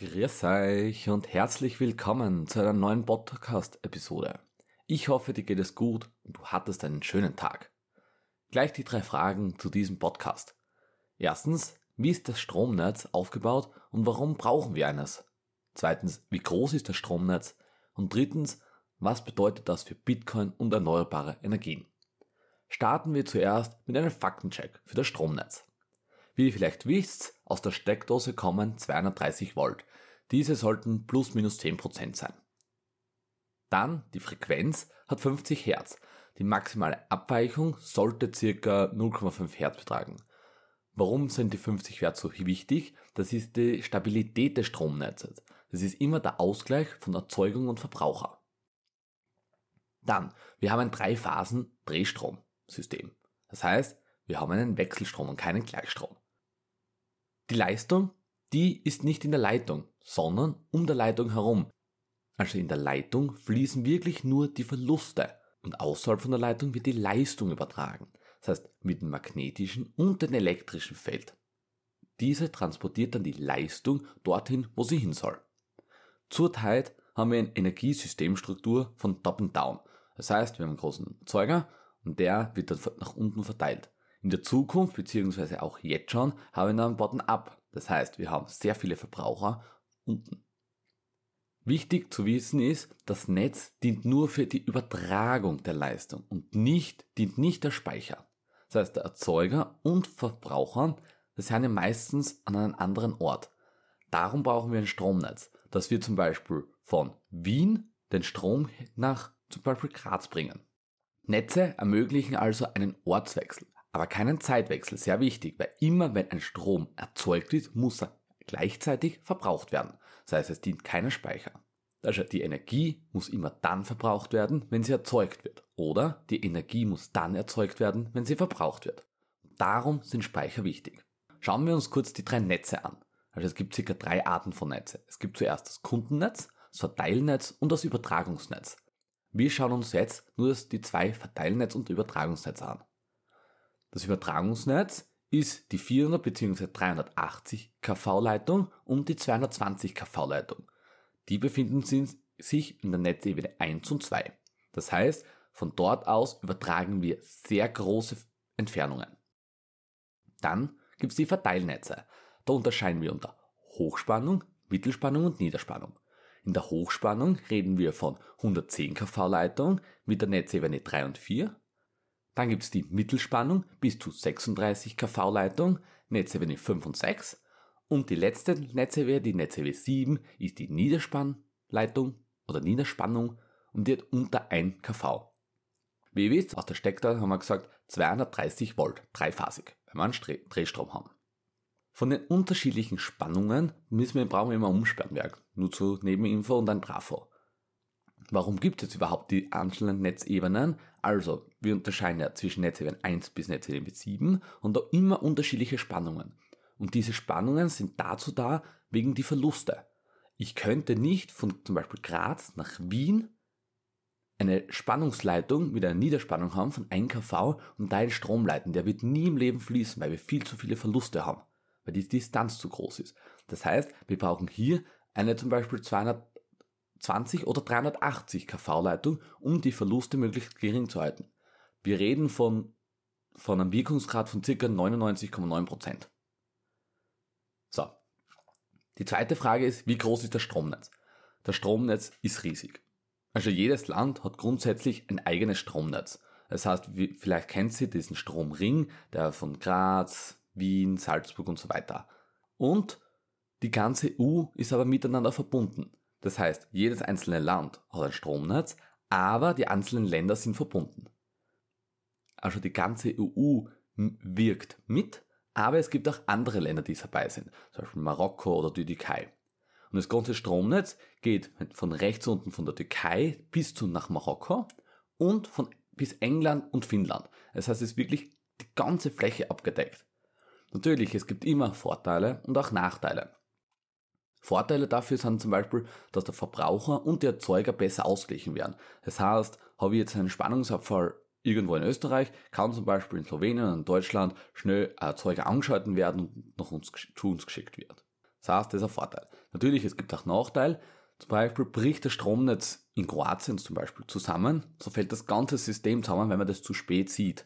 Grüß euch und herzlich willkommen zu einer neuen Podcast-Episode. Ich hoffe, dir geht es gut und du hattest einen schönen Tag. Gleich die drei Fragen zu diesem Podcast. Erstens, wie ist das Stromnetz aufgebaut und warum brauchen wir eines? Zweitens, wie groß ist das Stromnetz? Und drittens, was bedeutet das für Bitcoin und erneuerbare Energien? Starten wir zuerst mit einem Faktencheck für das Stromnetz. Wie ihr vielleicht wisst, aus der Steckdose kommen 230 Volt. Diese sollten plus minus 10% sein. Dann die Frequenz hat 50 Hertz. Die maximale Abweichung sollte ca. 0,5 Hertz betragen. Warum sind die 50 Hertz so wichtig? Das ist die Stabilität des Stromnetzes. Das ist immer der Ausgleich von Erzeugung und Verbraucher. Dann, wir haben ein Drei-Phasen-Drehstromsystem. Das heißt, wir haben einen Wechselstrom und keinen Gleichstrom. Die Leistung, die ist nicht in der Leitung, sondern um der Leitung herum. Also in der Leitung fließen wirklich nur die Verluste und außerhalb von der Leitung wird die Leistung übertragen. Das heißt mit dem magnetischen und dem elektrischen Feld. Diese transportiert dann die Leistung dorthin, wo sie hin soll. Zurzeit haben wir eine Energiesystemstruktur von Top and Down. Das heißt, wir haben einen großen Erzeuger und der wird dann nach unten verteilt. In der Zukunft, beziehungsweise auch jetzt schon, haben wir einen Bottom-up. Das heißt, wir haben sehr viele Verbraucher unten. Wichtig zu wissen ist, das Netz dient nur für die Übertragung der Leistung und nicht, dient nicht der Speicher. Das heißt, der Erzeuger und Verbraucher, das sind meistens an einem anderen Ort. Darum brauchen wir ein Stromnetz, dass wir zum Beispiel von Wien den Strom nach zum Beispiel Graz bringen. Netze ermöglichen also einen Ortswechsel aber keinen Zeitwechsel. Sehr wichtig, weil immer wenn ein Strom erzeugt wird, muss er gleichzeitig verbraucht werden. Das heißt, es dient keiner Speicher. Also die Energie muss immer dann verbraucht werden, wenn sie erzeugt wird. Oder die Energie muss dann erzeugt werden, wenn sie verbraucht wird. Darum sind Speicher wichtig. Schauen wir uns kurz die drei Netze an. Also es gibt circa drei Arten von Netze. Es gibt zuerst das Kundennetz, das Verteilnetz und das Übertragungsnetz. Wir schauen uns jetzt nur die zwei Verteilnetz und Übertragungsnetz an. Das Übertragungsnetz ist die 400 bzw. 380 kV-Leitung und die 220 kV-Leitung. Die befinden sich in der Netzebene 1 und 2. Das heißt, von dort aus übertragen wir sehr große Entfernungen. Dann gibt es die Verteilnetze. Da unterscheiden wir unter Hochspannung, Mittelspannung und Niederspannung. In der Hochspannung reden wir von 110 kV-Leitung mit der Netzebene 3 und 4 dann gibt es die Mittelspannung bis zu 36 kV Leitung, Netzwerk 5 und 6. Und die letzte Netzwerk, die Netzwerk 7, ist die Niederspannleitung oder Niederspannung und die hat unter 1 kV. Wie ihr wisst, aus der Steckdose haben wir gesagt 230 Volt, dreiphasig, wenn wir einen Drehstrom haben. Von den unterschiedlichen Spannungen müssen wir, brauchen wir immer ein Umspannwerk, nur zur Nebeninfo und ein Trafo. Warum gibt es überhaupt die einzelnen Netzebenen? Also, wir unterscheiden ja zwischen Netzebene 1 bis Netzebene 7 und da immer unterschiedliche Spannungen. Und diese Spannungen sind dazu da, wegen die Verluste. Ich könnte nicht von zum Beispiel Graz nach Wien eine Spannungsleitung mit einer Niederspannung haben von 1 kV und da einen Strom leiten. Der wird nie im Leben fließen, weil wir viel zu viele Verluste haben, weil die Distanz zu groß ist. Das heißt, wir brauchen hier eine zum Beispiel 200 20 oder 380 kV-Leitung, um die Verluste möglichst gering zu halten. Wir reden von, von einem Wirkungsgrad von ca. 99,9%. So. Die zweite Frage ist, wie groß ist das Stromnetz? Das Stromnetz ist riesig. Also jedes Land hat grundsätzlich ein eigenes Stromnetz. Das heißt, vielleicht kennt ihr diesen Stromring, der von Graz, Wien, Salzburg und so weiter. Und die ganze EU ist aber miteinander verbunden. Das heißt, jedes einzelne Land hat ein Stromnetz, aber die einzelnen Länder sind verbunden. Also die ganze EU wirkt mit, aber es gibt auch andere Länder, die dabei sind, zum Beispiel Marokko oder die Türkei. Und das ganze Stromnetz geht von rechts unten von der Türkei bis zu nach Marokko und von bis England und Finnland. Das heißt, es ist wirklich die ganze Fläche abgedeckt. Natürlich, es gibt immer Vorteile und auch Nachteile. Vorteile dafür sind zum Beispiel, dass der Verbraucher und der Erzeuger besser ausgleichen werden. Das heißt, habe ich jetzt einen Spannungsabfall irgendwo in Österreich, kann zum Beispiel in Slowenien und Deutschland schnell ein Erzeuger angeschalten werden und nach uns, zu uns geschickt. Das Das heißt, das ist ein Vorteil. Natürlich, es gibt auch Nachteile. Zum Beispiel bricht das Stromnetz in Kroatien zum Beispiel zusammen, so fällt das ganze System zusammen, wenn man das zu spät sieht.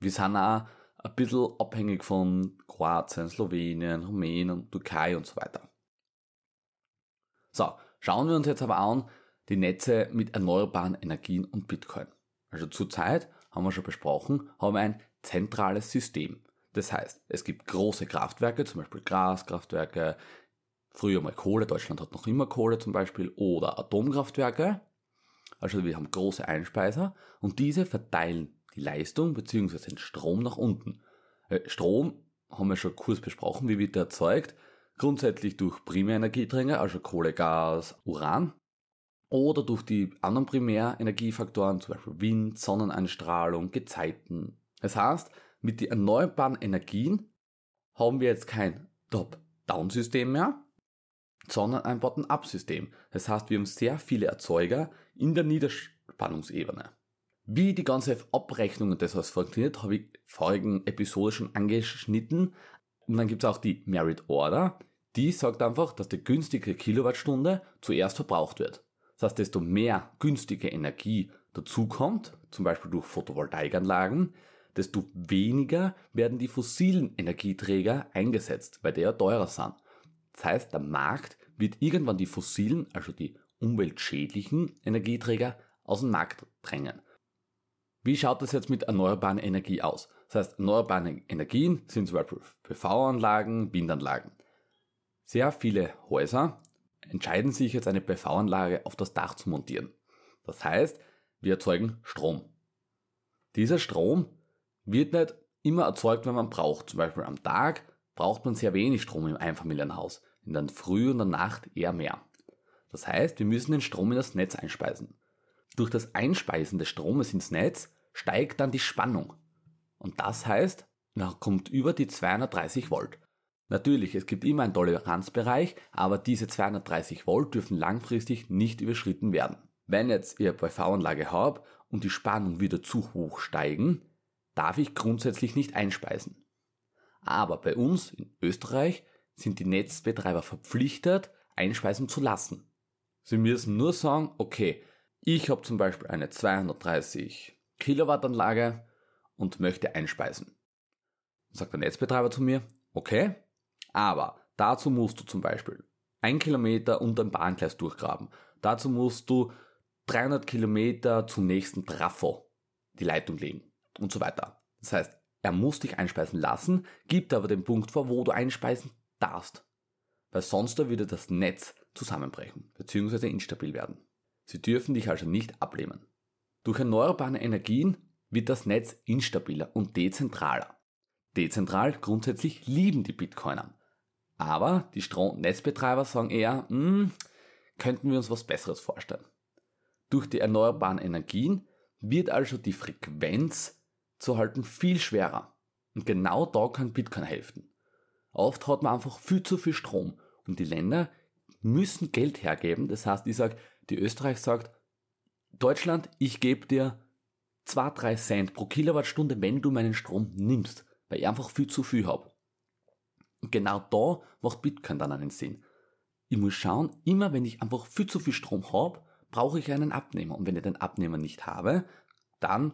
Wir sind auch ein bisschen abhängig von Kroatien, Slowenien, Rumänien, Türkei und so weiter. So, schauen wir uns jetzt aber an die Netze mit erneuerbaren Energien und Bitcoin. Also zurzeit, haben wir schon besprochen, haben wir ein zentrales System. Das heißt, es gibt große Kraftwerke, zum Beispiel Gaskraftwerke, früher mal Kohle, Deutschland hat noch immer Kohle zum Beispiel, oder Atomkraftwerke. Also wir haben große Einspeiser und diese verteilen die Leistung bzw. den Strom nach unten. Äh, Strom haben wir schon kurz besprochen, wie wird der erzeugt? Grundsätzlich durch Primärenergieträger, also Kohle, Gas, Uran. Oder durch die anderen Primärenergiefaktoren, zum Beispiel Wind, Sonneneinstrahlung, Gezeiten. Das heißt, mit den erneuerbaren Energien haben wir jetzt kein Top-Down-System mehr, sondern ein Bottom-up-System. Das heißt, wir haben sehr viele Erzeuger in der Niederspannungsebene. Wie die ganze Abrechnung und das was funktioniert, habe ich vorigen Episode schon angeschnitten. Und dann gibt es auch die Merit Order. Die sagt einfach, dass die günstige Kilowattstunde zuerst verbraucht wird. Das heißt, desto mehr günstige Energie dazukommt, zum Beispiel durch Photovoltaikanlagen, desto weniger werden die fossilen Energieträger eingesetzt, weil die ja teurer sind. Das heißt, der Markt wird irgendwann die fossilen, also die umweltschädlichen Energieträger aus dem Markt drängen. Wie schaut das jetzt mit erneuerbaren Energie aus? Das heißt, erneuerbare Energien sind zum Beispiel PV-Anlagen, Windanlagen. Sehr viele Häuser entscheiden sich jetzt eine PV-Anlage auf das Dach zu montieren. Das heißt, wir erzeugen Strom. Dieser Strom wird nicht immer erzeugt, wenn man braucht. Zum Beispiel am Tag braucht man sehr wenig Strom im Einfamilienhaus, in der Früh und der Nacht eher mehr. Das heißt, wir müssen den Strom in das Netz einspeisen. Durch das Einspeisen des Stromes ins Netz steigt dann die Spannung. Und das heißt, man kommt über die 230 Volt. Natürlich, es gibt immer einen Toleranzbereich, aber diese 230 Volt dürfen langfristig nicht überschritten werden. Wenn jetzt ihr PV-Anlage habt und die Spannung wieder zu hoch steigen, darf ich grundsätzlich nicht einspeisen. Aber bei uns in Österreich sind die Netzbetreiber verpflichtet, einspeisen zu lassen. Sie müssen nur sagen, okay, ich habe zum Beispiel eine 230 Kilowattanlage und möchte einspeisen. Sagt der Netzbetreiber zu mir, okay, aber dazu musst du zum Beispiel ein Kilometer unter dem Bahngleis durchgraben. Dazu musst du 300 Kilometer zum nächsten Trafo die Leitung legen und so weiter. Das heißt, er muss dich einspeisen lassen, gibt aber den Punkt vor, wo du einspeisen darfst. Weil sonst würde das Netz zusammenbrechen bzw. instabil werden. Sie dürfen dich also nicht ablehnen. Durch erneuerbare Energien wird das Netz instabiler und dezentraler. Dezentral grundsätzlich lieben die Bitcoiner. Aber die Stromnetzbetreiber sagen eher, hm, könnten wir uns was Besseres vorstellen. Durch die erneuerbaren Energien wird also die Frequenz zu halten viel schwerer. Und genau da kann Bitcoin helfen. Oft hat man einfach viel zu viel Strom und die Länder müssen Geld hergeben. Das heißt, ich sage, die Österreich sagt, Deutschland, ich gebe dir 2-3 Cent pro Kilowattstunde, wenn du meinen Strom nimmst, weil ich einfach viel zu viel habe. Und genau da macht Bitcoin dann einen Sinn. Ich muss schauen, immer wenn ich einfach viel zu viel Strom habe, brauche ich einen Abnehmer. Und wenn ich den Abnehmer nicht habe, dann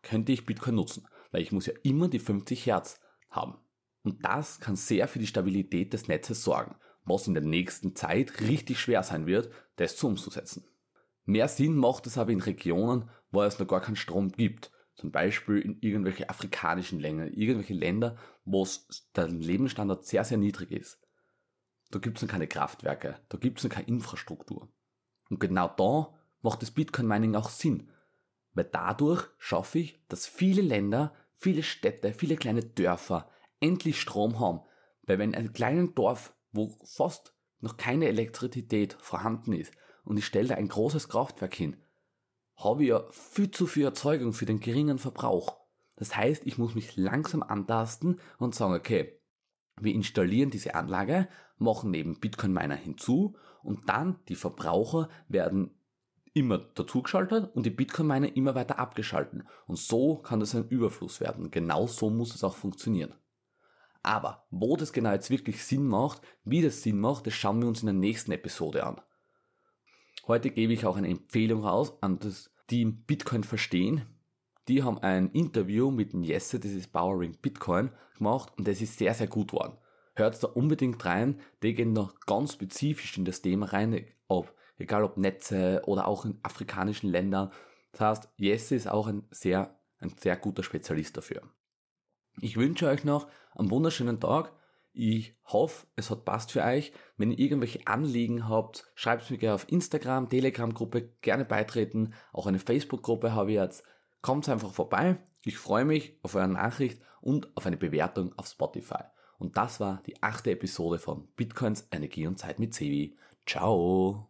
könnte ich Bitcoin nutzen, weil ich muss ja immer die 50 Hertz haben. Und das kann sehr für die Stabilität des Netzes sorgen, was in der nächsten Zeit richtig schwer sein wird, das zu umzusetzen. Mehr Sinn macht es aber in Regionen, wo es noch gar keinen Strom gibt. Zum Beispiel in irgendwelche afrikanischen Länder, irgendwelche Länder, wo der Lebensstandard sehr, sehr niedrig ist. Da gibt es noch keine Kraftwerke, da gibt es noch keine Infrastruktur. Und genau da macht das Bitcoin Mining auch Sinn, weil dadurch schaffe ich, dass viele Länder, viele Städte, viele kleine Dörfer endlich Strom haben. Weil wenn ein kleines Dorf, wo fast noch keine Elektrizität vorhanden ist, und ich stelle da ein großes Kraftwerk hin, habe ich ja viel zu viel Erzeugung für den geringen Verbrauch. Das heißt, ich muss mich langsam antasten und sagen, okay, wir installieren diese Anlage, machen neben Bitcoin Miner hinzu und dann die Verbraucher werden immer dazugeschaltet und die Bitcoin-Miner immer weiter abgeschalten. Und so kann das ein Überfluss werden. Genau so muss es auch funktionieren. Aber wo das genau jetzt wirklich Sinn macht, wie das Sinn macht, das schauen wir uns in der nächsten Episode an. Heute gebe ich auch eine Empfehlung raus an das Team Bitcoin Verstehen. Die haben ein Interview mit dem Jesse, das ist Powering Bitcoin, gemacht und das ist sehr, sehr gut geworden. Hört da unbedingt rein, die gehen noch ganz spezifisch in das Thema rein, ob, egal ob Netze oder auch in afrikanischen Ländern. Das heißt, Jesse ist auch ein sehr, ein sehr guter Spezialist dafür. Ich wünsche euch noch einen wunderschönen Tag. Ich hoffe, es hat passt für euch. Wenn ihr irgendwelche Anliegen habt, schreibt es mir gerne auf Instagram, Telegram-Gruppe, gerne beitreten. Auch eine Facebook-Gruppe habe ich jetzt. Kommt einfach vorbei. Ich freue mich auf eure Nachricht und auf eine Bewertung auf Spotify. Und das war die achte Episode von Bitcoins, Energie und Zeit mit Sevi. Ciao!